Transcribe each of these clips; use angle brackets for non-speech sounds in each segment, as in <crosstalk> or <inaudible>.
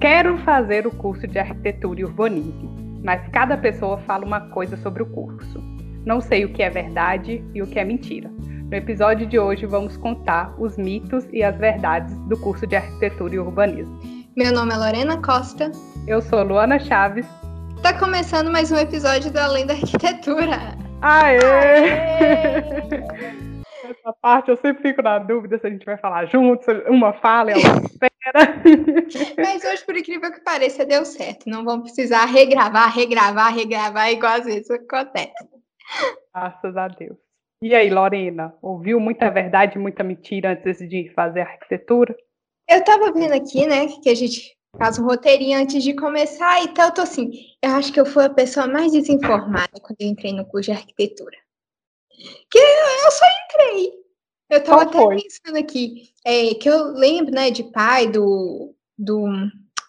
Quero fazer o curso de arquitetura e urbanismo, mas cada pessoa fala uma coisa sobre o curso. Não sei o que é verdade e o que é mentira. No episódio de hoje vamos contar os mitos e as verdades do curso de arquitetura e urbanismo. Meu nome é Lorena Costa. Eu sou Luana Chaves. Tá começando mais um episódio do Além da Arquitetura. Aê! Aê! Essa parte eu sempre fico na dúvida se a gente vai falar juntos, uma fala e a outra. Mas hoje, por incrível que pareça, deu certo. Não vamos precisar regravar, regravar, regravar, igual às vezes acontece. Graças a Deus. E aí, Lorena, ouviu muita verdade, muita mentira antes de fazer arquitetura? Eu tava vendo aqui, né, que a gente faz um roteirinho antes de começar, então eu tô assim, eu acho que eu fui a pessoa mais desinformada quando eu entrei no curso de arquitetura. Que eu só entrei. Eu tava até pensando aqui, é, que eu lembro, né, de pai do. do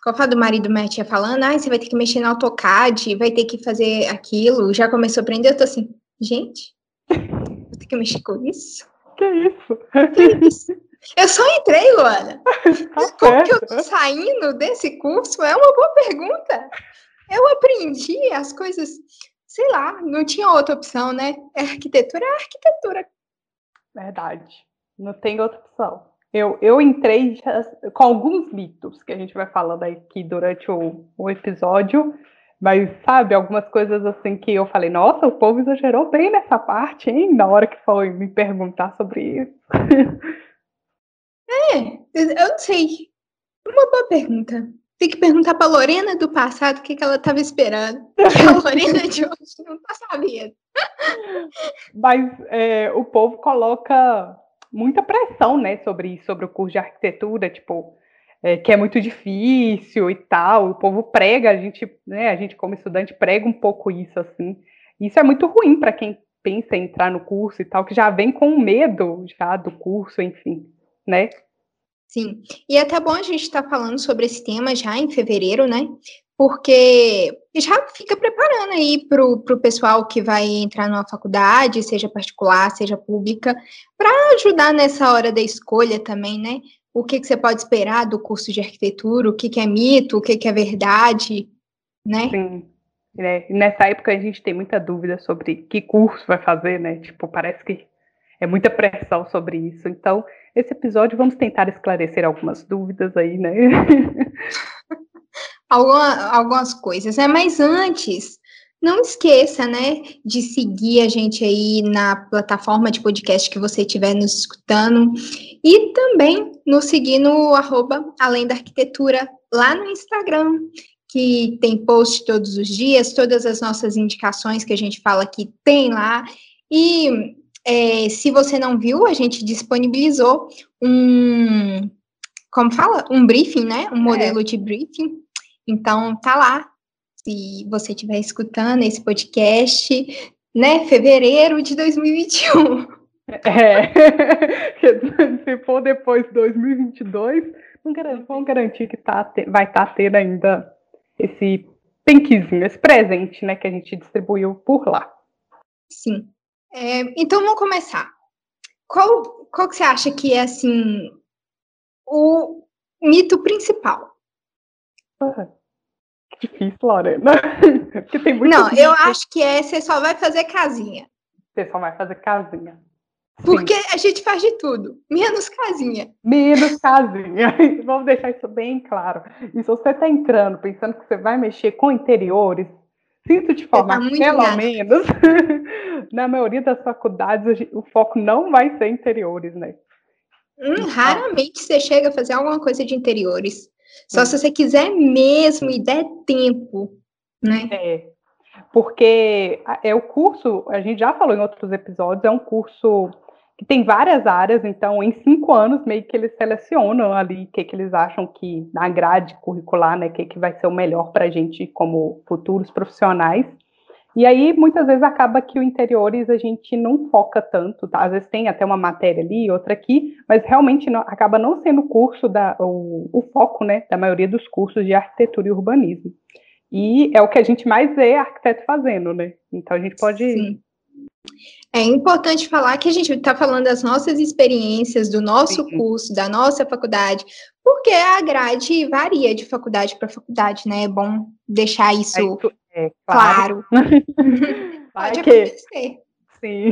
qual foi do marido minha tia falando, ah, você vai ter que mexer no AutoCAD, vai ter que fazer aquilo, já começou a aprender, eu tô assim, gente, vou ter que mexer com isso? Que isso? Que isso? Eu só entrei, Luana. <laughs> Tá Como que eu tô saindo desse curso? É uma boa pergunta. Eu aprendi as coisas sei lá, não tinha outra opção, né? É arquitetura é arquitetura. Verdade. Não tem outra opção. Eu, eu entrei já, com alguns mitos que a gente vai falando aqui durante o, o episódio, mas sabe, algumas coisas assim que eu falei, nossa, o povo exagerou bem nessa parte, hein? Na hora que foi me perguntar sobre isso. <laughs> É, eu não sei. Uma boa pergunta. Tem que perguntar para Lorena do passado o que, que ela estava esperando. <laughs> a Lorena de hoje não está sabendo. Mas é, o povo coloca muita pressão, né, sobre, sobre o curso de arquitetura, tipo, é, que é muito difícil e tal. O povo prega, a gente, né, a gente como estudante prega um pouco isso assim. Isso é muito ruim para quem pensa em entrar no curso e tal, que já vem com medo já do curso, enfim, né? Sim, e é até bom a gente estar tá falando sobre esse tema já em fevereiro, né? Porque já fica preparando aí para o pessoal que vai entrar numa faculdade, seja particular, seja pública, para ajudar nessa hora da escolha também, né? O que, que você pode esperar do curso de arquitetura, o que, que é mito, o que, que é verdade, né? Sim. É, nessa época a gente tem muita dúvida sobre que curso vai fazer, né? Tipo, parece que é muita pressão sobre isso. Então, esse episódio vamos tentar esclarecer algumas dúvidas aí, né? <laughs> Alguma, algumas coisas, né? Mas antes, não esqueça, né, de seguir a gente aí na plataforma de podcast que você estiver nos escutando e também nos seguir no arroba Além da Arquitetura lá no Instagram, que tem post todos os dias, todas as nossas indicações que a gente fala aqui tem lá. E é, se você não viu, a gente disponibilizou um, como fala? Um briefing, né? Um modelo é. de briefing. Então, tá lá. Se você estiver escutando esse podcast, né? Fevereiro de 2021. É. <laughs> se for depois de 2022, vamos garantir que tá, vai estar tá tendo ainda esse penquezinho, esse presente, né? Que a gente distribuiu por lá. Sim. É, então vamos começar. Qual, qual que você acha que é assim o mito principal? Que difícil, Lorena. <laughs> Porque tem muito Não, eu acho que é você só vai fazer casinha. Você só vai fazer casinha. Porque Sim. a gente faz de tudo, menos casinha. Menos casinha. <laughs> Vamos deixar isso bem claro. E se você está entrando pensando que você vai mexer com interiores, Sinto te informar, tá pelo menos, <laughs> na maioria das faculdades, o foco não vai ser interiores, né? Hum, então raramente você chega a fazer alguma coisa de interiores. Só hum. se você quiser mesmo e der tempo, né? É. Porque é o curso, a gente já falou em outros episódios, é um curso que tem várias áreas, então em cinco anos meio que eles selecionam ali o que, que eles acham que na grade curricular, né, que, que vai ser o melhor para a gente como futuros profissionais. E aí muitas vezes acaba que o interiores a gente não foca tanto, tá? Às vezes tem até uma matéria ali, outra aqui, mas realmente não, acaba não sendo o curso da o, o foco, né, da maioria dos cursos de arquitetura e urbanismo. E é o que a gente mais vê arquiteto fazendo, né? Então a gente pode Sim É importante falar que a gente está falando das nossas experiências, do nosso Sim. curso, da nossa faculdade, porque a grade varia de faculdade para faculdade, né? É bom deixar isso é, claro. claro. <laughs> Pode que... acontecer. Sim.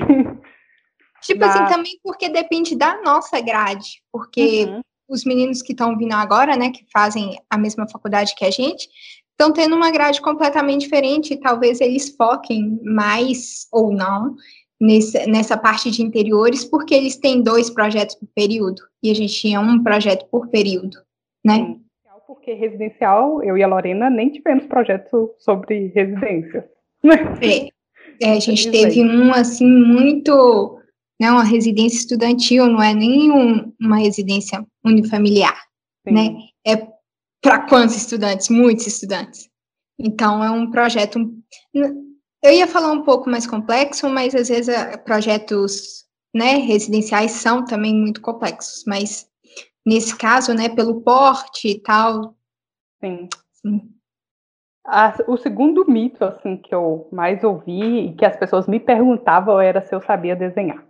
Tipo assim, também porque depende da nossa grade, porque uhum. os meninos que estão vindo agora, né, que fazem a mesma faculdade que a gente, estão tendo uma grade completamente diferente, e talvez eles foquem mais ou não nesse, nessa parte de interiores, porque eles têm dois projetos por período, e a gente tinha um projeto por período, né? Sim. Porque residencial, eu e a Lorena nem tivemos projeto sobre residência. <laughs> É, é a gente teve um, assim, muito, né, uma residência estudantil, não é nem um, uma residência unifamiliar, Sim. né? É para quantos estudantes? Muitos estudantes. Então, é um projeto eu ia falar um pouco mais complexo, mas às vezes eh, projetos né, residenciais são também muito complexos, mas nesse caso, né, pelo porte e tal. Sim. sim. A, o segundo mito assim que eu mais ouvi e que as pessoas me perguntavam era se eu sabia desenhar.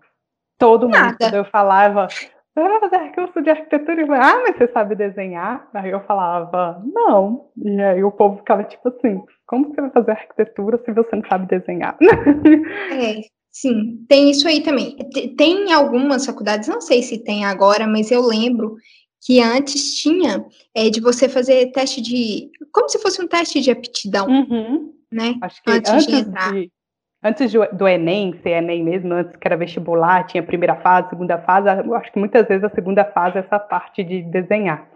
Todo Nada. mundo, quando eu falava, eu vou fazer curso de arquitetura, e falava, ah, mas você sabe desenhar? Aí eu falava, não. E aí o povo ficava tipo assim, como você vai fazer arquitetura se você não sabe desenhar? É, <laughs> sim, tem isso aí também. Tem algumas faculdades, não sei se tem agora, mas eu lembro que antes tinha é, de você fazer teste de. Como se fosse um teste de aptidão. Uhum. Né? Acho que antes, antes de entrar. De, antes do Enem, ser Enem mesmo, antes que era vestibular, tinha primeira fase, segunda fase, acho que muitas vezes a segunda fase é essa parte de desenhar.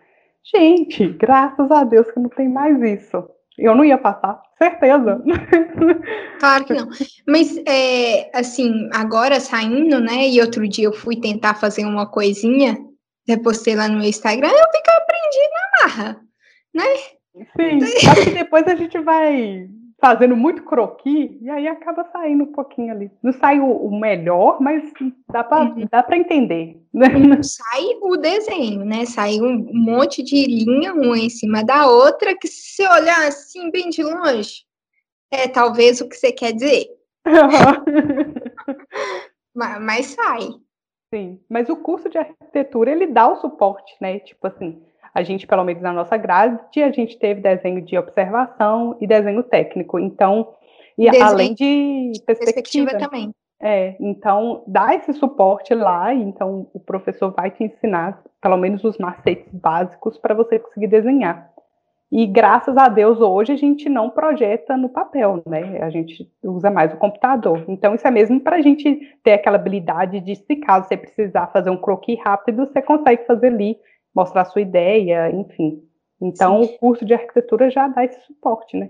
Gente, graças a Deus que não tem mais isso. Eu não ia passar, certeza. Claro que <laughs> não. Mas, é, assim, agora saindo, né? E outro dia eu fui tentar fazer uma coisinha, repostei lá no meu Instagram, eu fico aprendi na marra, né? Sim, acho que <laughs> depois a gente vai fazendo muito croqui, e aí acaba saindo um pouquinho ali. Não sai o, o melhor, mas dá para uhum. dá entender. Sai o desenho, né? Sai um monte de linha uma em cima da outra, que se você olhar assim bem de longe, é talvez o que você quer dizer. <laughs> mas, mas sai. Sim, mas o curso de arquitetura, ele dá o suporte, né? Tipo assim, a gente, pelo menos na nossa grade, a gente teve desenho de observação e desenho técnico. Então, e desenho, além de perspectiva, perspectiva também. É, então dá esse suporte lá, então o professor vai te ensinar pelo menos os macetes básicos para você conseguir desenhar. E graças a Deus hoje a gente não projeta no papel, né? A gente usa mais o computador. Então isso é mesmo para a gente ter aquela habilidade de, se caso você precisar fazer um croquis rápido, você consegue fazer ali mostrar sua ideia, enfim. Então, sim. o curso de arquitetura já dá esse suporte, né?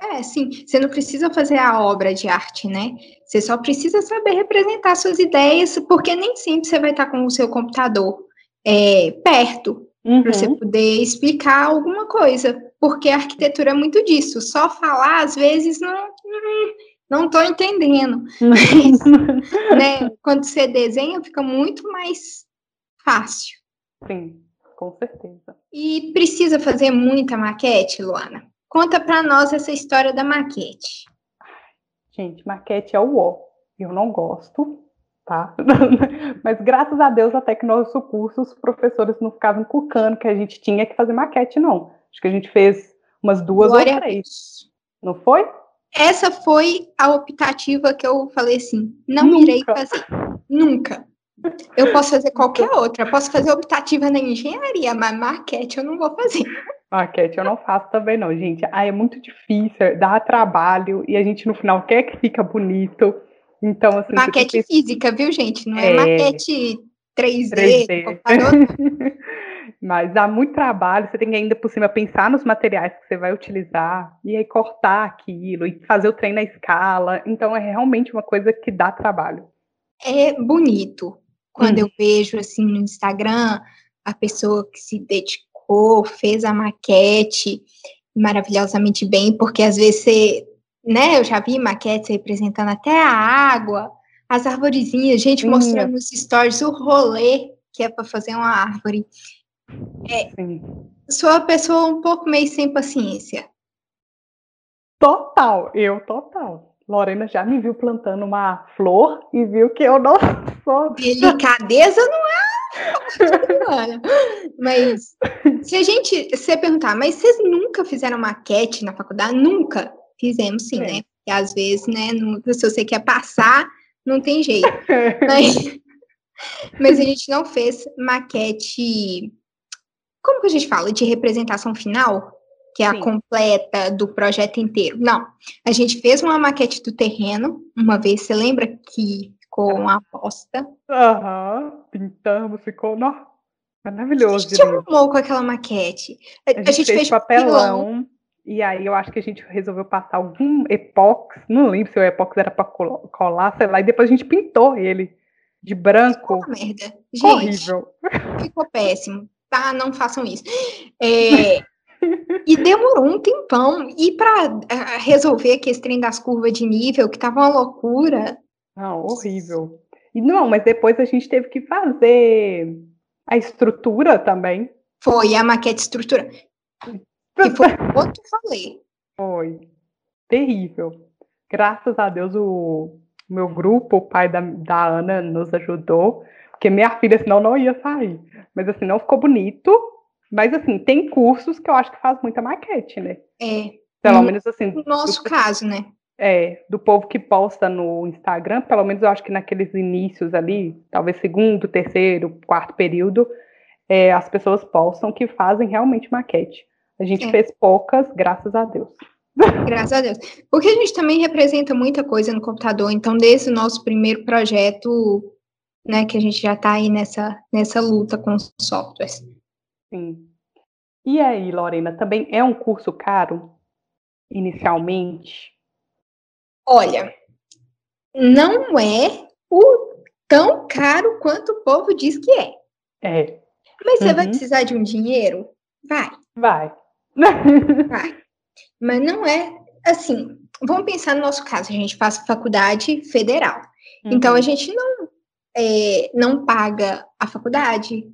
É, sim. Você não precisa fazer a obra de arte, né? Você só precisa saber representar suas ideias, porque nem sempre você vai estar com o seu computador é, perto uhum. para você poder explicar alguma coisa. Porque a arquitetura é muito disso. Só falar, às vezes, não. Não estou entendendo. Mas, <laughs> né, quando você desenha, fica muito mais fácil. Sim com certeza. E precisa fazer muita maquete, Luana? Conta para nós essa história da maquete. Gente, maquete é o ó. Eu não gosto, tá? <laughs> Mas graças a Deus, até que nosso curso, os professores não ficavam cucando que a gente tinha que fazer maquete, não. Acho que a gente fez umas duas Glória ou três. Não foi? Essa foi a optativa que eu falei assim: não Nunca. irei fazer. Nunca. Eu posso fazer qualquer outra. Eu posso fazer optativa na engenharia, mas maquete eu não vou fazer. Maquete eu não faço também, não, gente. Ah, é muito difícil, dá trabalho e a gente no final quer que fica bonito. Então, assim. Maquete física, viu, gente? Não é, é maquete 3D. 3D. <laughs> Mas dá muito trabalho, você tem que ainda por cima pensar nos materiais que você vai utilizar, e aí cortar aquilo, e fazer o trem na escala. Então é realmente uma coisa que dá trabalho. É bonito, quando hum. eu vejo assim no Instagram a pessoa que se dedicou, fez a maquete maravilhosamente bem, porque às vezes você, né, eu já vi maquetes representando até a água, as arvorezinhas, gente mostrando nos stories o rolê que é para fazer uma árvore. É, sou uma pessoa um pouco meio sem paciência. Total, eu total. Lorena já me viu plantando uma flor e viu que eu não sou. Delicadeza não é. mas se a gente se perguntar, mas vocês nunca fizeram maquete na faculdade? Nunca. Fizemos sim, é. né? E às vezes, né, não, se você quer passar, não tem jeito. <laughs> mas, mas a gente não fez maquete. Como que a gente fala? De representação final? Que é Sim. a completa do projeto inteiro. Não, a gente fez uma maquete do terreno, uma vez, você lembra que ficou uma aposta? Aham, pintamos, ficou, não, maravilhoso. A gente arrumou com aquela maquete. A, a gente, a gente fez, fez papelão, e aí eu acho que a gente resolveu passar algum epox, não lembro se o epox era para colar, sei lá, e depois a gente pintou ele de branco. Ficou merda. Gente, horrível. Ficou péssimo. Tá, não façam isso. <laughs> É, e demorou um tempão. E para eh, resolver que esse trem das curvas de nível, que tava uma loucura. Não, horrível. E não, mas depois a gente teve que fazer a estrutura também. Foi, a maquete estrutura. Que foi <laughs> outro falei. Foi. Terrível. Graças a Deus o meu grupo, o pai da, da Ana, nos ajudou. Porque minha filha, senão, não ia sair. Mas assim, não ficou bonito mas, assim, tem cursos que eu acho que faz muita maquete, né? É. Pelo no, menos, assim. No nosso do, caso, né? É, do povo que posta no Instagram, pelo menos eu acho que naqueles inícios ali, talvez segundo, terceiro, quarto período, é, as pessoas postam que fazem realmente maquete. A gente é. fez poucas, graças a Deus. <laughs> Graças a Deus. Porque a gente também representa muita coisa no computador, então desde o nosso primeiro projeto, né, que a gente já está aí nessa, nessa luta com os softwares. Sim. E aí, Lorena, também é um curso caro, inicialmente? Olha, não é o tão caro quanto o povo diz que é. É. Mas você uhum. vai precisar de um dinheiro? Vai. Vai. <laughs> vai. Mas não é assim. Vamos pensar no nosso caso. A gente faz faculdade federal. Uhum. Então a uhum. gente não, é, não paga a faculdade,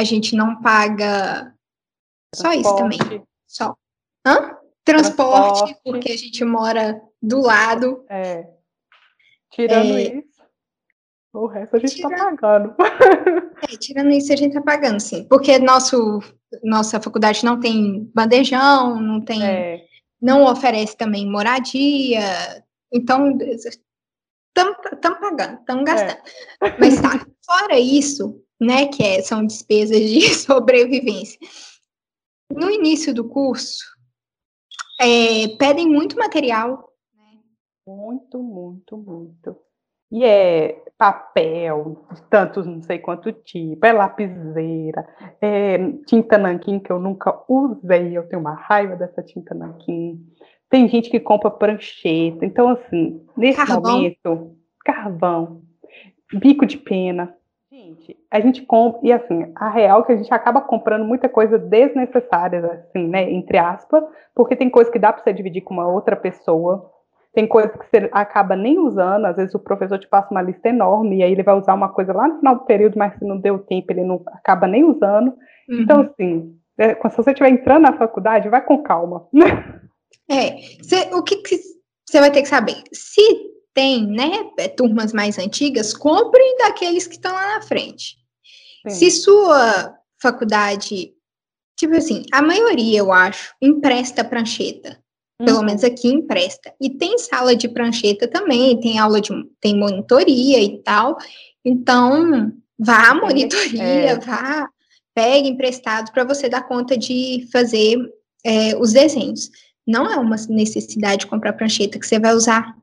a gente não paga só isso também. Só. Hã? Transporte, Transporte, porque a gente mora do lado. É. Tirando é... isso, o resto a gente está pagando. <laughs> É, tirando isso, a gente está pagando, sim. Porque nosso, nossa faculdade não tem bandejão, não tem. É. Não oferece também moradia. Então, estamos pagando, estamos gastando. É. Mas tá, fora isso, né, que é, são despesas de <laughs> sobrevivência. No início do curso, é, pedem muito material. Né? Muito, muito, muito. E é papel, tantos não sei quanto tipo, é lapiseira, é tinta nanquim que eu nunca usei, eu tenho uma raiva dessa tinta nanquim. Tem gente que compra prancheta. Então, assim, nesse carvão. momento, carvão, bico de pena, Gente, a gente compra, e assim, a real é que a gente acaba comprando muita coisa desnecessária, assim, né, entre aspas, porque tem coisa que dá para você dividir com uma outra pessoa, tem coisa que você acaba nem usando, às vezes o professor te passa uma lista enorme, e aí ele vai usar uma coisa lá no final do período, mas se não deu tempo, ele não acaba nem usando. Uhum. Então, assim, é, se você estiver entrando na faculdade, vai com calma. <laughs> É, cê, o que você vai ter que saber? Se tem, né, é, turmas mais antigas, compre daqueles que estão lá na frente. Sim. Se sua faculdade, tipo assim, a maioria, eu acho, empresta prancheta. Uhum. Pelo menos aqui empresta. E tem sala de prancheta também, tem aula de tem monitoria e tal. Então, vá à monitoria, é. vá, pegue emprestado para você dar conta de fazer é, os desenhos. Não é uma necessidade de comprar prancheta que você vai usar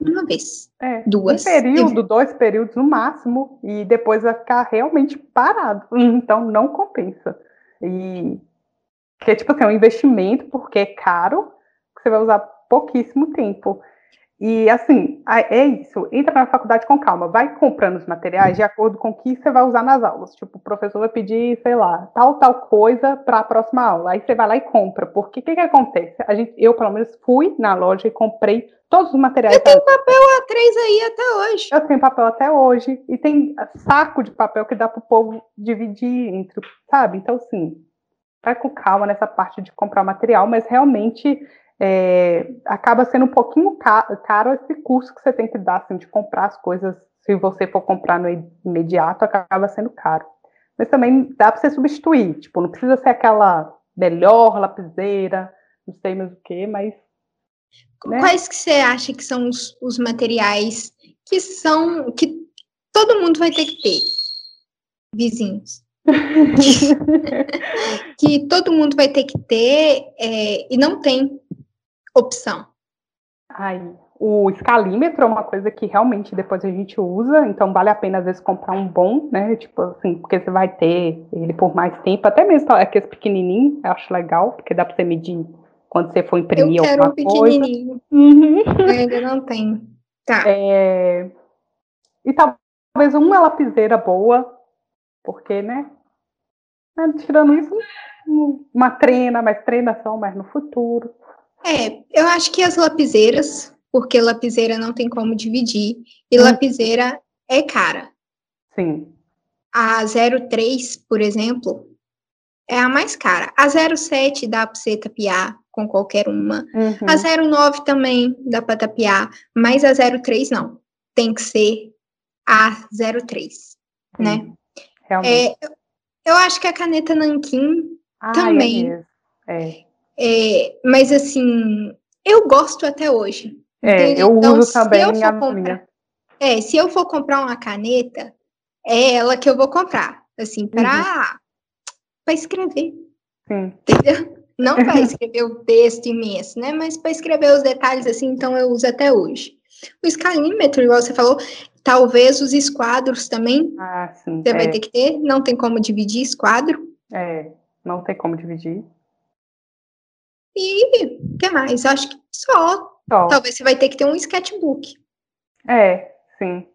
uma vez. É, duas. Um período, dois períodos no máximo, e depois vai ficar realmente parado. <laughs> Então não compensa. E que é tipo assim, é um investimento, porque é caro, que você vai usar pouquíssimo tempo. E assim, é isso. Entra na faculdade com calma, vai comprando os materiais de acordo com o que você vai usar nas aulas. Tipo, o professor vai pedir, sei lá, tal, tal coisa para a próxima aula. Aí você vai lá e compra. Porque o que, que acontece? A gente, eu, pelo menos, fui na loja e comprei todos os materiais. Eu tenho papel A3 aí até hoje. Eu tenho papel até hoje. E tem saco de papel que dá para o povo dividir entre, sabe? Então, sim, vai com calma nessa parte de comprar material, mas realmente é, acaba sendo um pouquinho caro, caro, esse curso que você tem que dar, assim, de comprar as coisas. Se você for comprar no imediato, acaba sendo caro. Mas também dá para você substituir, tipo, não precisa ser aquela melhor lapiseira, não sei mais o que, mas. Né? Quais que você acha que são os, os materiais que são. que todo mundo vai ter que ter? Vizinhos. <laughs> <laughs> que todo mundo vai ter que ter é, e não tem opção. Ai, o escalímetro é uma coisa que realmente depois a gente usa, então vale a pena às vezes comprar um bom, né? Tipo assim, porque você vai ter ele por mais tempo, até mesmo aqueles pequenininhos, eu acho legal, porque dá para você medir quando você for imprimir eu quero alguma um pequenininho. Uhum. Eu ainda não tenho. Tá. É... E talvez uma lapiseira boa, porque, né? Tirando isso, uma trena, mas treinação mais no futuro. É, eu acho que as lapiseiras porque lapiseira não tem como dividir, e hum. lapiseira é cara. Sim. A 03, por exemplo, é a mais cara. A 07 dá para você tapear com qualquer uma. Uhum. A 09 também dá para tapear, mas a 03 não. Tem que ser a 03, né? Realmente. É, eu acho que a caneta Nankin ah, também. É, é. É, mas assim, eu gosto até hoje. É, eu então, uso também eu a comprar, minha. É, se eu for comprar uma caneta, é ela que eu vou comprar, assim, para uhum. escrever. Sim. Entendeu? Não para <laughs> escrever o texto imenso, né? Mas para escrever os detalhes, assim, então eu uso até hoje. O escalímetro, igual você falou, talvez os esquadros também. Ah, sim. Você é. vai ter que ter, não tem como dividir esquadro. É, não tem como dividir. E o que mais? Acho que só. Só. Talvez você vai ter que ter um sketchbook. É, sim.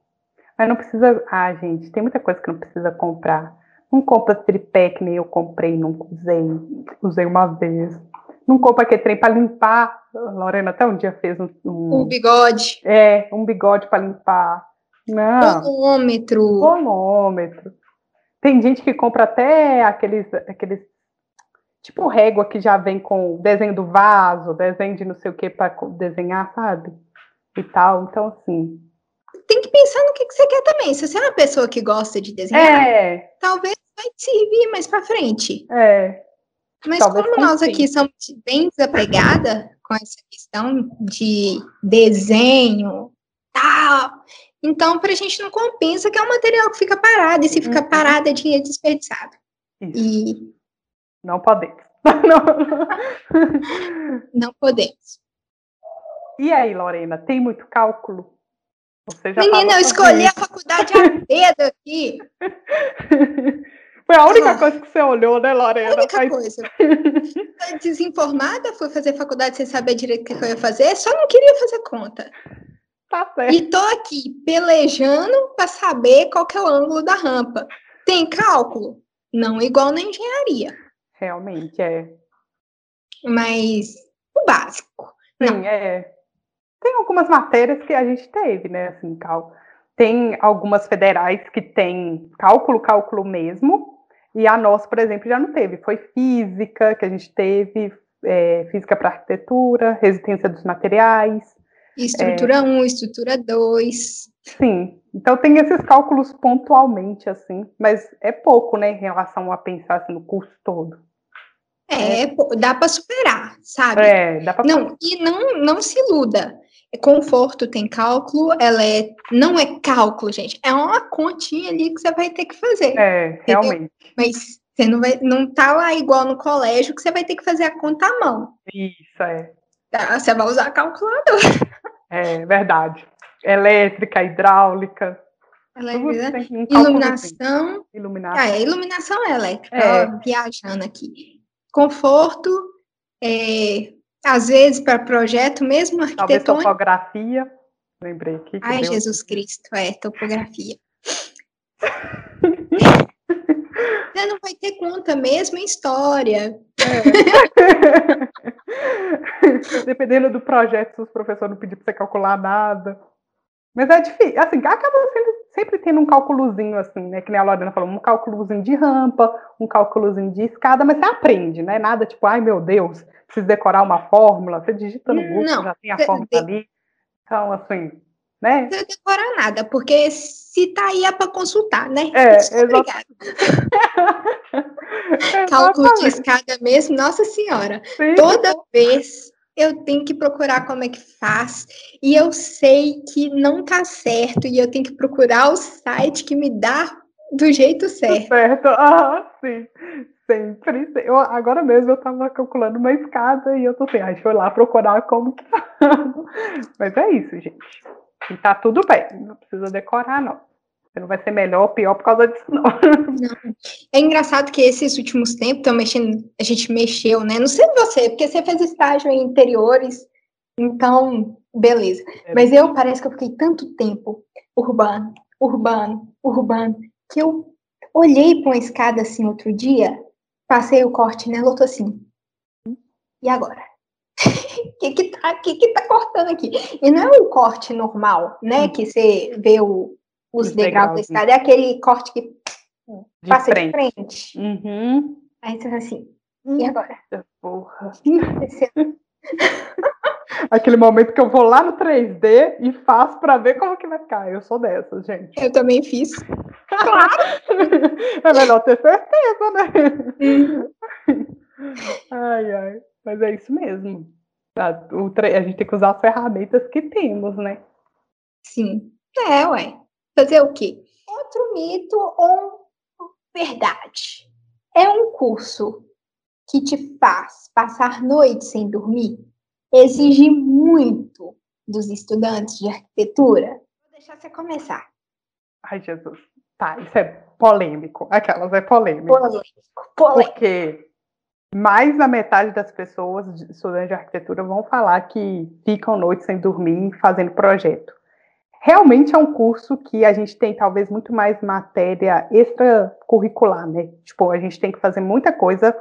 Mas não precisa. Ah, gente, tem muita coisa que não precisa comprar. Não compra tripé que nem eu comprei, não usei. Usei uma vez. Não compra aquele trem para limpar. Lorena até um dia fez um. Um, um bigode. É, um bigode para limpar. Não. Bonômetro. Bonômetro. Tem gente que compra até aqueles, aqueles tipo régua que já vem com desenho do vaso, desenho de não sei o que para desenhar, sabe? E tal. Então, assim. Tem que pensar no que, que você quer também. Se você é uma pessoa que gosta de desenhar, é. talvez vai te servir mais para frente. É. Mas talvez como nós aqui somos bem desapegada com essa questão de desenho, tal, então para a gente não compensa que é um material que fica parado, e se fica uhum. parado é dinheiro desperdiçado. Isso. E não podemos. <laughs> Não podemos. E aí, Lorena, tem muito cálculo? Menina, eu escolhi isso. a faculdade a dedo aqui. <laughs> Foi a única ah, coisa que você olhou, né, Lorena? A única Mas... coisa. <laughs> Desinformada, fui fazer faculdade sem saber direito o que eu ia fazer, só não queria fazer conta. Tá certo. E tô aqui pelejando para saber qual que é o ângulo da rampa. Tem cálculo? Não igual na engenharia. Realmente, é. Mas o básico. Sim, não. é. Tem algumas matérias que a gente teve, né? Assim, cal... Tem algumas federais que tem cálculo, cálculo mesmo, e a nossa, por exemplo, já não teve. Foi física que a gente teve, é, física para arquitetura, resistência dos materiais. Estrutura 1, é... um, estrutura 2. Sim, então tem esses cálculos pontualmente, assim, mas é pouco, né, em relação a pensar assim, no curso todo. É, é. dá para superar, sabe? É, dá para Não, e não, não se iluda. Conforto tem cálculo, ela é. Não é cálculo, gente. É uma continha ali que você vai ter que fazer. É, realmente. Mas você não vai. Não tá lá igual no colégio que você vai ter que fazer a conta à mão. Isso, é. Tá, você vai usar a calculadora. <laughs> É, verdade. Elétrica, hidráulica. Elétrica. Iluminação. Iluminação. Ah, é, iluminação é elétrica. É. Ó, viajando aqui conforto, é, às vezes para projeto mesmo arquitetônico. Talvez topografia, lembrei aqui. Ai, deu... Jesus Cristo, é, topografia. <laughs> Você não vai ter conta mesmo em história. É. <laughs> Dependendo do projeto, se os professores não pedir para você calcular nada. Mas é difícil, assim, acaba sendo sempre tendo um cálculozinho assim, né? Que nem a Lorena falou, um cálculozinho de rampa, um cálculozinho de escada, mas você aprende, né? Nada tipo, ai meu Deus, precisa decorar uma fórmula, você digita no Google, não, já tem a fórmula ali. Então, assim, né? Não decora nada, porque se tá aí é para consultar, né? É, <laughs> exatamente. Cálculo de escada mesmo, nossa senhora. Sim, Toda vez eu tenho que procurar como é que faz, e eu sei que não tá certo, e eu tenho que procurar o site que me dá do jeito certo. Certo, <laughs> ah, sim. Sempre. Eu, agora mesmo eu tava calculando uma escada e eu tô assim, ah, deixa eu lá procurar como que tá. <laughs> Mas é isso, gente. E tá tudo bem, não precisa decorar, não. Você não vai ser melhor ou pior por causa disso, não. <laughs> não. É engraçado que esses últimos tempos mexendo, a gente mexeu, né? Não sei você, porque você fez estágio em interiores, então, beleza. É. Mas eu parece que eu fiquei tanto tempo urbano, urbano, urbano, que eu olhei para uma escada assim outro dia, passei o corte nela, eu tô assim. E agora? O <laughs> que que tá, que que tá cortando aqui? E não é um corte normal, né? Hum. Que você vê o, os degraus da escada, é aquele corte que de passa frente. de frente. Uhum. Aí você fala assim, e agora? Porra. <laughs> Aquele momento que eu vou lá no 3D e faço para ver como que vai ficar. Eu sou dessa, gente. Eu também fiz. Claro! <laughs> é melhor ter certeza, né? <laughs> Ai, ai. Mas é isso mesmo. A, o, a gente tem que usar as ferramentas que temos, né? Sim. É, ué. Fazer o quê? Outro mito ou verdade? É um curso que te faz passar noites sem dormir? Exige muito dos estudantes de arquitetura? Vou deixar você começar. Ai, Jesus. Tá, isso é polêmico. Aquelas é polêmico. Polêmico. polêmico. Porque mais da metade das pessoas, estudantes de arquitetura, vão falar que ficam noites sem dormir fazendo projeto. Realmente é um curso que a gente tem talvez muito mais matéria extracurricular, né? Tipo, a gente tem que fazer muita coisa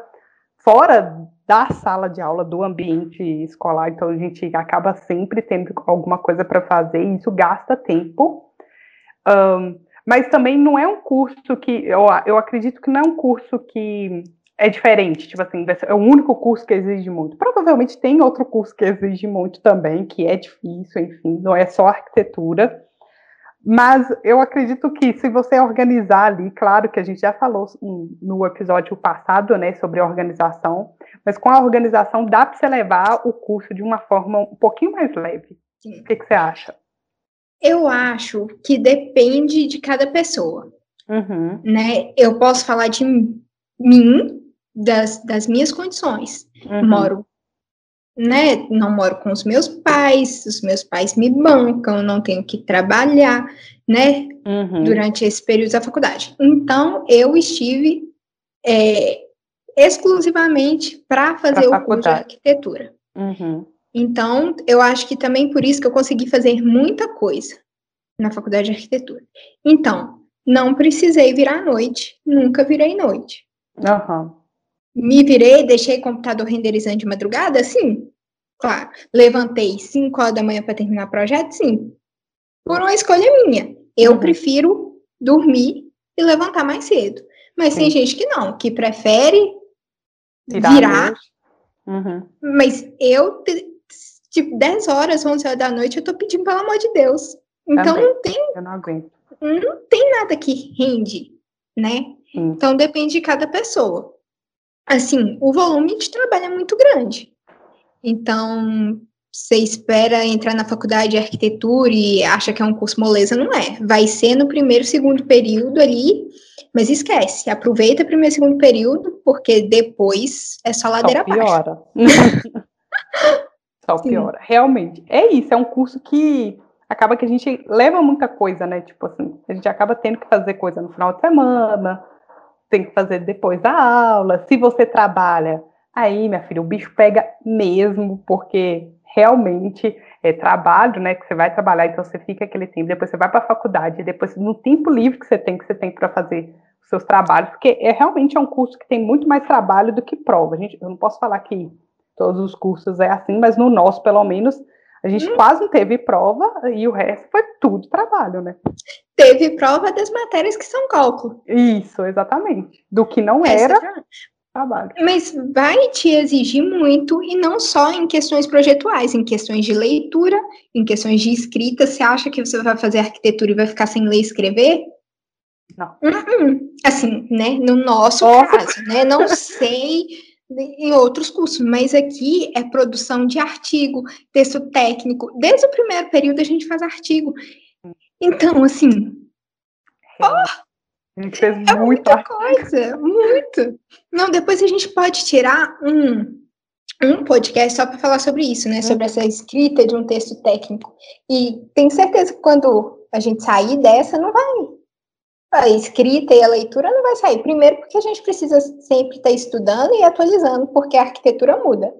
fora da sala de aula, do ambiente escolar, então a gente acaba sempre tendo alguma coisa para fazer e isso gasta tempo. Um, mas também não é um curso que, eu, eu acredito que não é um curso que é diferente, tipo assim, é o único curso que exige muito. Provavelmente tem outro curso que exige muito também, que é difícil, enfim, não é só arquitetura. Mas eu acredito que se você organizar ali, claro que a gente já falou no episódio passado, né, sobre organização, mas com a organização dá para você levar o curso de uma forma um pouquinho mais leve. Sim. O que, que você acha? Eu acho que depende de cada pessoa. Uhum. Né? Eu posso falar de mim, das, das minhas condições. Uhum. Moro, né? Não moro com os meus pais, os meus pais me bancam, não tenho que trabalhar, né? Uhum. Durante esse período da faculdade. Então, eu estive é, exclusivamente para fazer o curso de arquitetura. Uhum. Então, eu acho que também por isso que eu consegui fazer muita coisa na faculdade de arquitetura. Então, não precisei virar noite, nunca virei noite. Uhum me virei, deixei o computador renderizando de madrugada? Sim, claro. Levantei 5 horas da manhã para terminar o projeto? Sim. Por uma escolha minha. Eu uhum. prefiro dormir e levantar mais cedo. Mas Sim. tem gente que não, que prefere virar. virar. Uhum. Mas eu, tipo, 10 horas, 11 horas da noite, eu tô pedindo pelo amor de Deus. Então Também. não tem. Eu não aguento. Não tem nada que rende, né? Sim. Então depende de cada pessoa assim, o volume de trabalho é muito grande. Então, você espera entrar na faculdade de arquitetura e acha que é um curso moleza, não é. Vai ser no primeiro, segundo período ali, mas esquece, aproveita o primeiro e segundo período, porque depois é só ladeira só piora. <laughs> só Sim. piora. Realmente, é isso, é um curso que acaba que a gente leva muita coisa, né? Tipo assim, a gente acaba tendo que fazer coisa no final de semana, tem que fazer depois da aula. Se você trabalha, aí, minha filha, o bicho pega mesmo, porque realmente é trabalho, né? Que você vai trabalhar, então você fica aquele tempo, depois você vai para a faculdade, depois no tempo livre que você tem, que você tem para fazer os seus trabalhos, porque é realmente é um curso que tem muito mais trabalho do que prova. A gente, eu não posso falar que todos os cursos é assim, mas no nosso, pelo menos, a gente hum. quase não teve prova e o resto foi tudo trabalho, né? Teve prova das matérias que são cálculo. Isso, exatamente. Do que não Essa era. trabalho. Mas vai te exigir muito, e não só em questões projetuais, em questões de leitura, em questões de escrita. Você acha que você vai fazer arquitetura e vai ficar sem ler e escrever? Não. Uhum. Assim, né? No nosso Nossa. caso, né? Não sei em outros cursos, mas aqui é produção de artigo, texto técnico. Desde o primeiro período a gente faz artigo. Então, assim, A gente fez é muito muita coisa, muito. Não, depois a gente pode tirar um, um podcast só para falar sobre isso, né? Sobre essa escrita de um texto técnico. E tenho certeza que quando a gente sair dessa, não vai. A escrita e a leitura não vai sair. Primeiro, porque a gente precisa sempre estar estudando e atualizando, porque a arquitetura muda.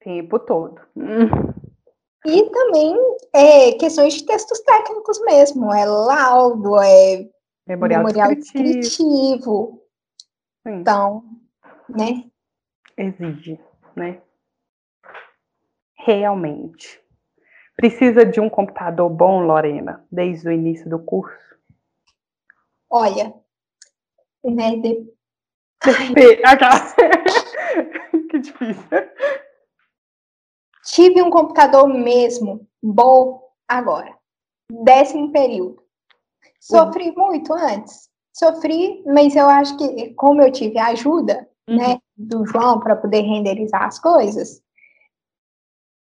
tempo todo. Hum. E também é, questões de textos técnicos mesmo. É laudo, é Memorial, memorial descritivo. descritivo. Então, né? exige, né? Realmente. Precisa de um computador bom, Lorena, desde o início do curso? Olha, né, de- Aquela- <laughs> que difícil. tive um computador mesmo bom agora, décimo período. Sofri muito antes, sofri, mas eu acho que como eu tive a ajuda, né, do João para poder renderizar as coisas,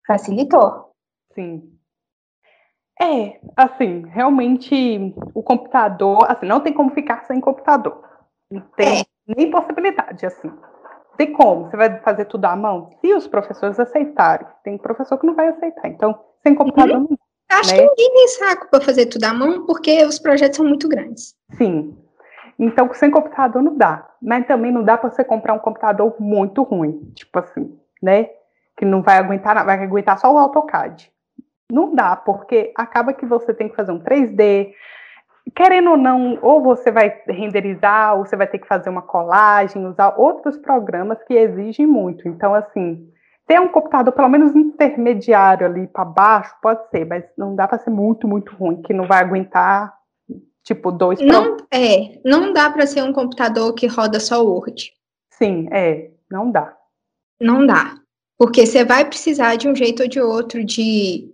facilitou. Sim. É, assim, realmente o computador, assim, não tem como ficar sem computador. Não tem nem possibilidade, assim. Tem como, você vai fazer tudo à mão? Se os professores aceitarem. Tem professor que não vai aceitar. Então, sem computador não Acho Né? que ninguém tem saco para fazer tudo à mão, porque os projetos são muito grandes. Sim. Então, sem computador não dá. Mas também não dá para você comprar um computador muito ruim. Tipo assim, né? Que não vai aguentar, vai aguentar só o AutoCAD. Não dá, porque acaba que você tem que fazer um 3D. Querendo ou não, ou você vai renderizar, ou você vai ter que fazer uma colagem, usar outros programas que exigem muito. Então, assim, ter um computador pelo menos intermediário ali para baixo pode ser, mas não dá para ser muito, muito ruim, que não vai aguentar tipo dois Não, é, não dá para ser um computador que roda só Word. Sim, é, não dá. Não dá. Porque você vai precisar de um jeito ou de outro de,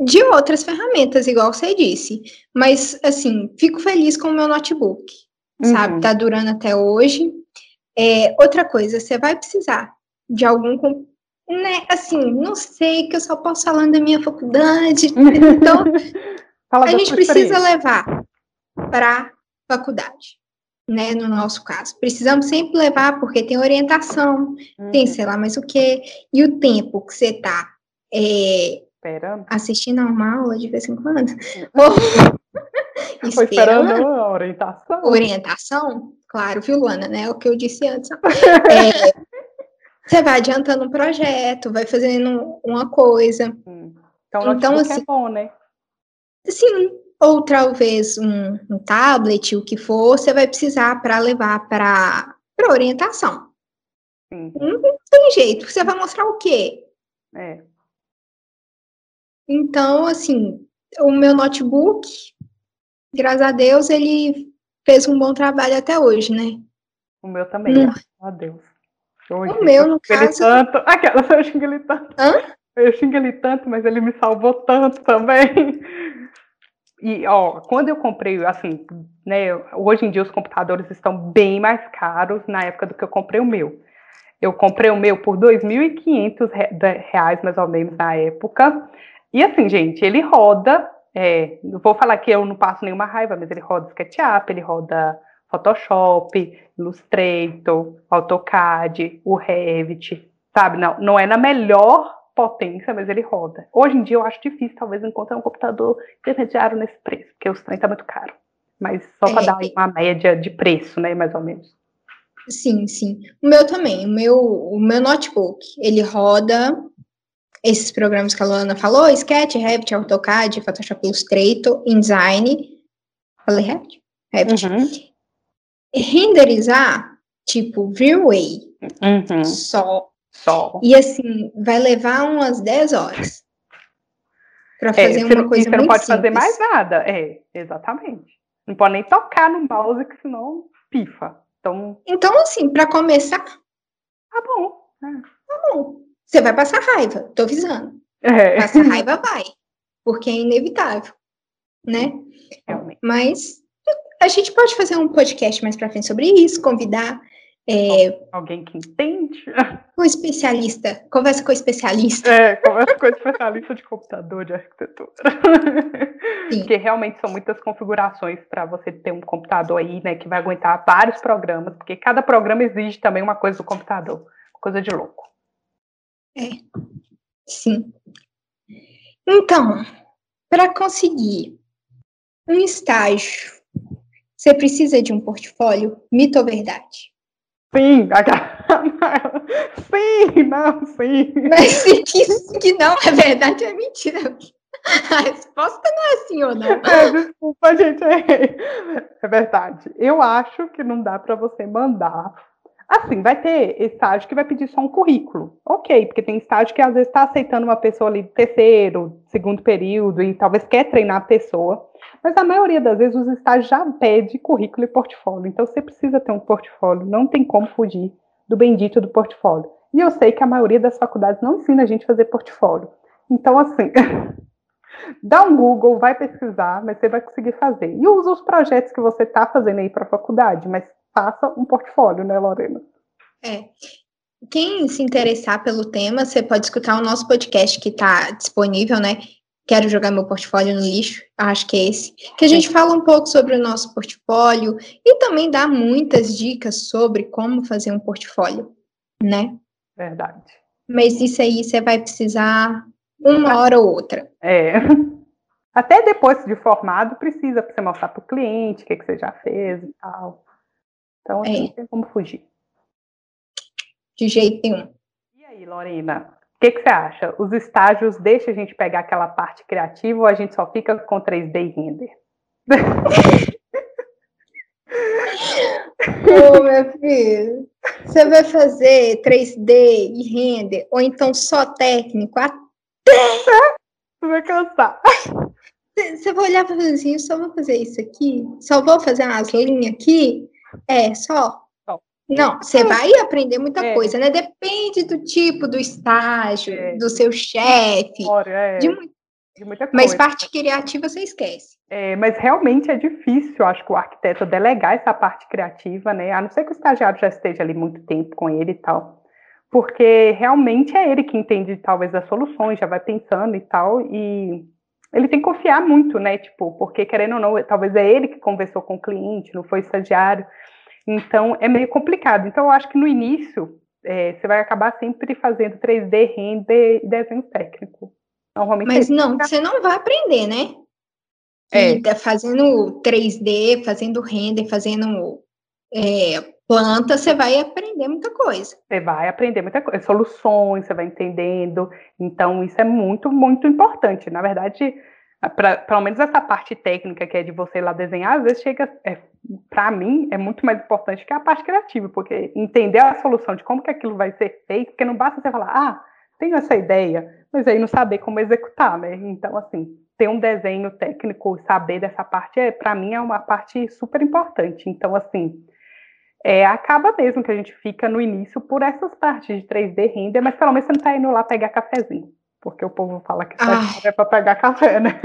de outras ferramentas, igual você disse. Mas, assim, fico feliz com o meu notebook, sabe? Uhum. Tá durando até hoje. É, outra coisa, você vai precisar de algum. Né, assim, não sei, que eu só posso falar da minha faculdade. Então, <laughs> a gente precisa levar para faculdade, né? No nosso caso, precisamos sempre levar porque tem orientação, tem Uhum. sei lá mais o que, e o tempo que você tá é, Esperando. assistindo a uma aula de vez em quando, <laughs> Foi esperando a orientação. orientação, claro, viu, Luana, né? É o que eu disse antes. <laughs> É, você vai adiantando um projeto, vai fazendo uma coisa, Hum. Então, Então, notebook assim- é bom, né? Sim, ou talvez um, um tablet, o que for, você vai precisar para levar para orientação. Sim, Tem jeito, você vai mostrar o quê? é. Então, assim, o meu notebook, graças a Deus, ele fez um bom trabalho até hoje, né? O meu também, Hum. graças a Deus. Hoje, O meu, eu no caso- tanto. Aquela, eu xingo ele tanto. Hã? Eu xingo ele tanto, mas ele me salvou tanto também. <laughs> E, ó, quando eu comprei, assim, né, hoje em dia os computadores estão bem mais caros na época do que eu comprei o meu. Eu comprei o meu por R$ 2.500 re- da- reais, mais ou menos, na época. E assim, gente, ele roda, é, não vou falar que eu não passo nenhuma raiva, mas ele roda SketchUp, ele roda Photoshop, Illustrator, AutoCAD, o Revit, sabe? Não, não é na melhor potência, mas ele roda. Hoje em dia eu acho difícil, talvez, encontrar um computador intermediário nesse preço, porque os trem tá muito caro. Mas só para É, dar uma média de preço, né, mais ou menos. Sim, sim. O meu também. O meu, o meu notebook, ele roda esses programas que a Luana falou, Sketch, Revit, AutoCAD, Photoshop Illustrator, InDesign. Falei Revit? Revit. Uhum. Renderizar, tipo, V-Ray, Uhum. só. Só. E assim, vai levar umas 10 horas. Para É, fazer você uma não, coisa você não muito pode fazer simples. mais nada. É, exatamente. Não pode nem tocar no mouse, que senão pifa. Então, Então, assim, para começar, Tá bom. É. Tá bom. Você vai passar raiva, tô avisando. É. Passar raiva vai, porque é inevitável, né? Realmente. Mas a gente pode fazer um podcast mais para frente sobre isso, convidar é, alguém que entende. Um especialista. Conversa com o especialista. É, conversa com o especialista de computador de arquitetura. Sim. Porque realmente são muitas configurações para você ter um computador aí, né, que vai aguentar vários programas, porque cada programa exige também uma coisa do computador. Coisa de louco. É. Sim. Então, para conseguir um estágio, você precisa de um portfólio? Mito ou verdade? Sim, <laughs> sim, não, sim. Mas se diz que não é verdade, é mentira. A resposta não é sim ou não. É, desculpa, gente. É, é verdade. Eu acho que não dá para você mandar. Assim, vai ter estágio que vai pedir só um currículo. Ok, porque tem estágio que às vezes está aceitando uma pessoa ali terceiro, segundo período, e talvez quer treinar a pessoa. Mas a maioria das vezes os estágios já pede currículo e portfólio. Então você precisa ter um portfólio, não tem como fugir do bendito do portfólio. E eu sei que a maioria das faculdades não ensina a gente a fazer portfólio. Então, assim, <laughs> dá um Google, vai pesquisar, mas você vai conseguir fazer. E usa os projetos que você está fazendo aí para a faculdade, mas faça um portfólio, né, Lorena? É. Quem se interessar pelo tema, você pode escutar o nosso podcast que está disponível, né? quero jogar meu portfólio no lixo, acho que é esse, que a gente fala um pouco sobre o nosso portfólio e também dá muitas dicas sobre como fazer um portfólio, né? Verdade. Mas isso aí você vai precisar uma hora ou outra. É. <laughs> Até depois de formado, precisa para você mostrar para o cliente o que, que você já fez e tal. Então, é. não tem como fugir. De jeito nenhum. E aí, Lorena? O que, que, você acha? Os estágios deixam a gente pegar aquela parte criativa ou a gente só fica com 3D e render? <laughs> Ô, meu filho, você vai fazer 3D e render, ou então só técnico, até. Você <laughs> vai cansar. Você vai olhar para fazer assim, só vou fazer isso aqui, só vou fazer umas linhas aqui, é, só. Não, você vai aprender muita é. coisa, né? Depende do tipo do estágio, é. do seu chefe, é. de, de, muita coisa. Mas parte criativa você esquece. É, mas realmente é difícil, acho que o arquiteto delegar essa parte criativa, né? A não ser que o estagiário já esteja ali muito tempo com ele e tal. Porque realmente é ele que entende talvez as soluções, já vai pensando e tal, e ele tem que confiar muito, né? Tipo, porque querendo ou não, talvez é ele que conversou com o cliente, não foi o estagiário. Então, é meio complicado. Então, eu acho que no início, é, você vai acabar sempre fazendo 3D, render e desenho técnico. Normalmente Mas é não, você não vai aprender, né? É. Tá fazendo 3D, fazendo render, fazendo é, planta, você vai aprender muita coisa. Você vai aprender muita coisa, soluções, você vai entendendo. Então, isso é muito, muito importante. Na verdade, pra, pelo menos essa parte técnica que é de você lá desenhar, às vezes chega, é, para mim, é muito mais importante que a parte criativa, porque entender a solução de como que aquilo vai ser feito, porque não basta você falar, ah, tenho essa ideia, mas aí não saber como executar, né? Então, assim, ter um desenho técnico, saber dessa parte, é, para mim, é uma parte super importante. Então, assim, é, acaba mesmo que a gente fica no início por essas partes de 3D render, mas pelo menos você não está indo lá pegar cafezinho porque o povo fala que só é para pegar café, né?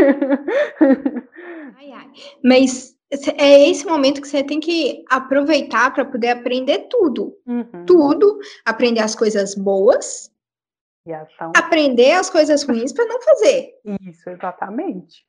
Ai, ai. Mas é esse momento que você tem que aproveitar para poder aprender tudo. Uhum. Tudo, aprender as coisas boas, aprender as coisas ruins para não fazer. Isso, exatamente.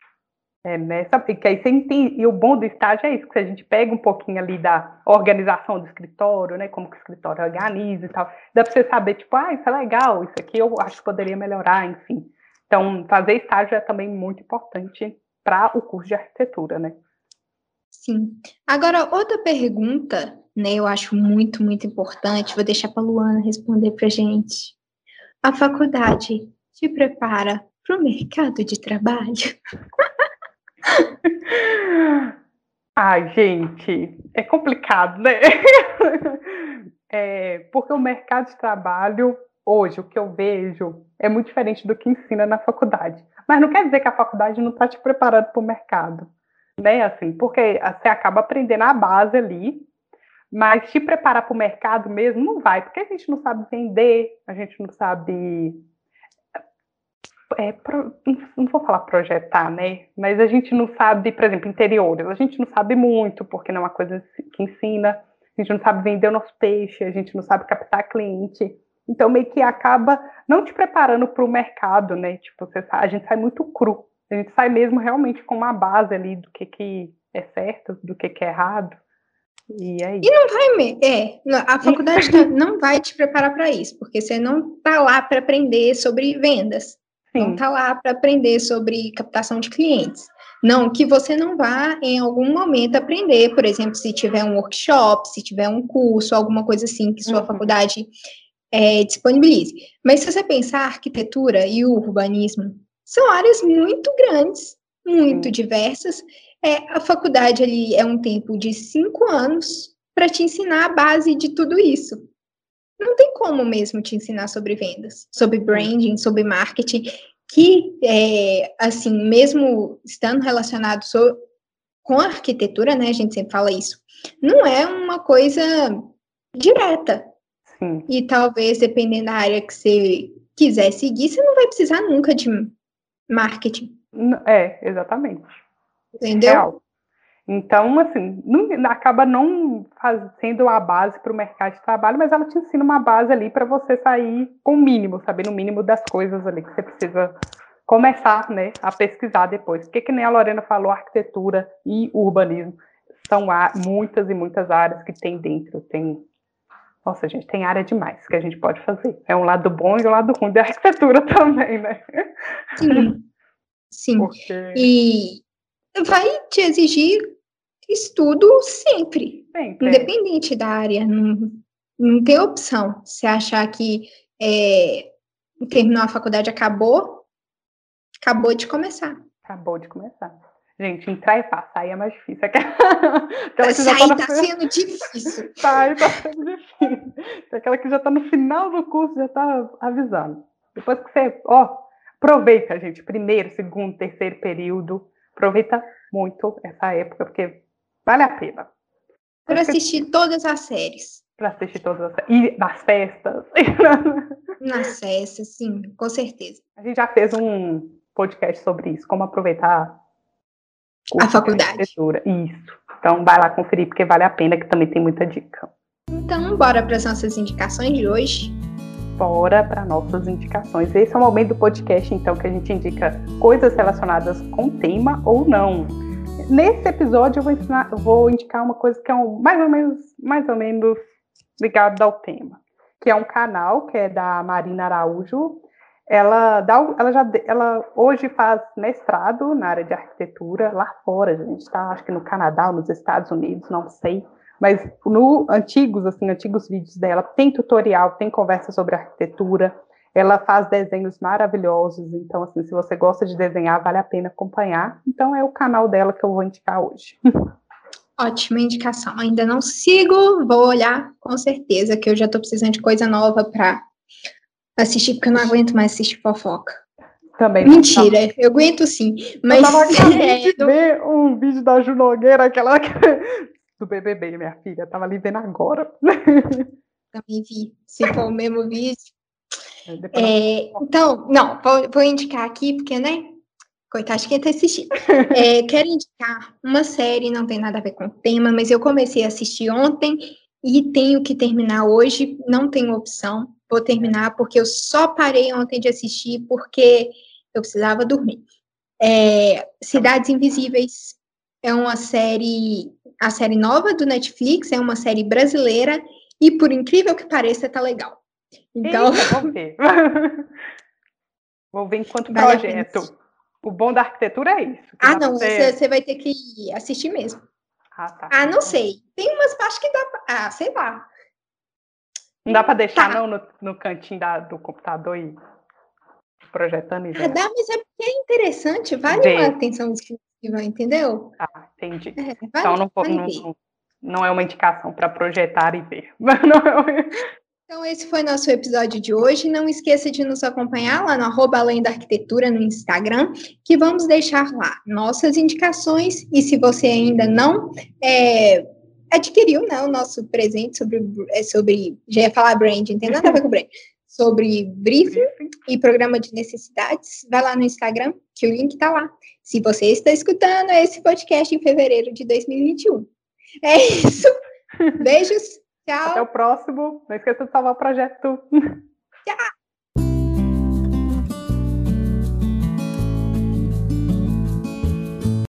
É nessa, porque aí você entende, e o bom do estágio é isso, que a gente pega um pouquinho ali da organização do escritório, né, como que o escritório organiza e tal, dá para você saber, tipo, ah, isso é legal, isso aqui eu acho que poderia melhorar, enfim. Então, fazer estágio é também muito importante para o curso de arquitetura, né. Sim. Agora, outra pergunta, né, eu acho muito, muito importante, vou deixar para a Luana responder para gente. A faculdade te prepara para o mercado de trabalho? <laughs> <laughs> Ai, gente, é complicado, né? <laughs> É, porque o mercado de trabalho, hoje, o que eu vejo, é muito diferente do que ensina na faculdade. Mas não quer dizer que a faculdade não está te preparando para o mercado, né? Assim, porque você acaba aprendendo a base ali, Mas te preparar para o mercado mesmo não vai, porque a gente não sabe vender, a gente não sabe. É, pro, não vou falar projetar, né? Mas a gente não sabe, por exemplo, interiores, a gente não sabe muito, porque não é uma coisa que ensina, a gente não sabe vender o nosso peixe, a gente não sabe captar cliente. Então, meio que acaba não te preparando para o mercado, né? Tipo, você, a gente sai muito cru. A gente sai mesmo realmente com uma base ali do que, que é certo, do que, que é errado. E aí? E não vai, é, a faculdade <laughs> não vai te preparar para isso, porque você não tá lá para aprender sobre vendas, Sim. não tá lá para aprender sobre captação de clientes. Não, que você não vá em algum momento aprender, por exemplo, se tiver um workshop, se tiver um curso, alguma coisa assim que sua uhum. faculdade é, disponibilize. Mas se você pensar, arquitetura e urbanismo são áreas muito grandes, muito diversas, é, a faculdade ali é um tempo de cinco anos para te ensinar a base de tudo isso. Não tem como mesmo te ensinar sobre vendas, sobre branding, sobre marketing, que, é, assim, mesmo estando relacionado so, com a arquitetura, né, a gente sempre fala isso, não é uma coisa direta. Sim. E talvez, dependendo da área que você quiser seguir, você não vai precisar nunca de marketing. É, exatamente. Entendeu? Real. Então, assim, não, acaba não faz, sendo a base para o mercado de trabalho, mas ela te ensina uma base ali para você sair com o mínimo, saber no mínimo das coisas ali que você precisa começar né, a pesquisar depois. Porque, que nem a Lorena falou, arquitetura e urbanismo são muitas e muitas áreas que tem dentro. Tem, nossa, gente, tem área demais que a gente pode fazer. É um lado bom e um lado ruim da arquitetura <laughs> também, né? Sim. Sim. Porque... E vai te exigir estudo sempre, sempre. independente da área. Não, não tem opção. Se achar que é, terminou a faculdade, acabou, acabou de começar. Acabou de começar. Gente, entrar e passar é mais difícil. <laughs> Aquela sair tá, tá sendo difícil. <laughs> Sair tá sendo difícil. Aquela que já tá no final do curso, já tá avisando. Depois que você, ó, aproveita, gente, primeiro, segundo, terceiro período, aproveita muito essa época, porque vale a pena. Para assistir todas as séries. Para assistir todas as séries. E nas festas. <laughs> Nas festas, sim, com certeza. A gente já fez um podcast sobre isso, como aproveitar a faculdade. Isso. Então vai lá conferir, porque vale a pena, que também tem muita dica. Então, bora para as nossas indicações de hoje bora para nossas indicações. Esse é o momento do podcast, então, que a gente indica coisas relacionadas com tema ou não. Nesse episódio, eu vou, ensinar, eu vou indicar uma coisa que é um, mais ou menos, mais ou menos ligado ao tema, que é um canal que é da Marina Araújo. Ela dá, ela já, ela hoje faz mestrado na área de arquitetura lá fora, gente está, acho que no Canadá, ou nos Estados Unidos, não sei. Mas no antigos, assim, antigos vídeos dela, tem tutorial, tem conversa sobre arquitetura, ela faz desenhos maravilhosos, então, assim, se você gosta de desenhar, vale a pena acompanhar. Então, é o canal dela que eu vou indicar hoje. <laughs> Ótima indicação. Ainda não sigo, vou olhar com certeza, que eu já estou precisando de coisa nova para assistir, porque eu não aguento mais assistir fofoca. Também. Mentira, eu aguento sim. Mas. Eu tava <laughs> é, ver um vídeo da Ju Nogueira, aquela <laughs> do BBB, minha filha. Tava ali vendo agora. Também vi. Se for o mesmo vídeo. É, então, não, vou, vou, indicar aqui, porque, né? Coitado de quem tá assistindo. <laughs> É, quero indicar uma série, não tem nada a ver com o tema, mas eu comecei a assistir ontem e tenho que terminar hoje, não tenho opção. Vou terminar porque eu só parei ontem de assistir porque eu precisava dormir. É, Cidades Invisíveis é uma série a série nova do Netflix, é uma série brasileira e, por incrível que pareça, tá legal. Então. Eita, vamos ver. <laughs> Vou ver enquanto vale projeto. O bom da arquitetura é isso. Ah, não, você, você vai ter que assistir mesmo. Ah, tá. Ah, não sei. Tem umas partes que dá pra... Ah, sei lá. Não dá para deixar tá. não no, no cantinho da, do computador e projetando e Ah, dá, mas é porque é interessante, vale ver. uma atenção entendeu? Ah, entendi. É, vale, então não, não, não, é uma indicação para projetar e ver. <laughs> É então, esse foi nosso episódio de hoje. Não esqueça de nos acompanhar lá no arroba Além da Arquitetura no Instagram, que vamos deixar lá nossas indicações. E se você ainda não é, adquiriu né, o nosso presente sobre, é, sobre. Já ia falar brand, não tem nada a ver com brand. <laughs> Sobre briefing e programa de necessidades, vai lá no Instagram, que o link está lá. Se você está escutando esse podcast em fevereiro de 2021. É isso. <laughs> Beijos. Tchau. Até o próximo. Não esqueça de salvar o projeto. Tchau.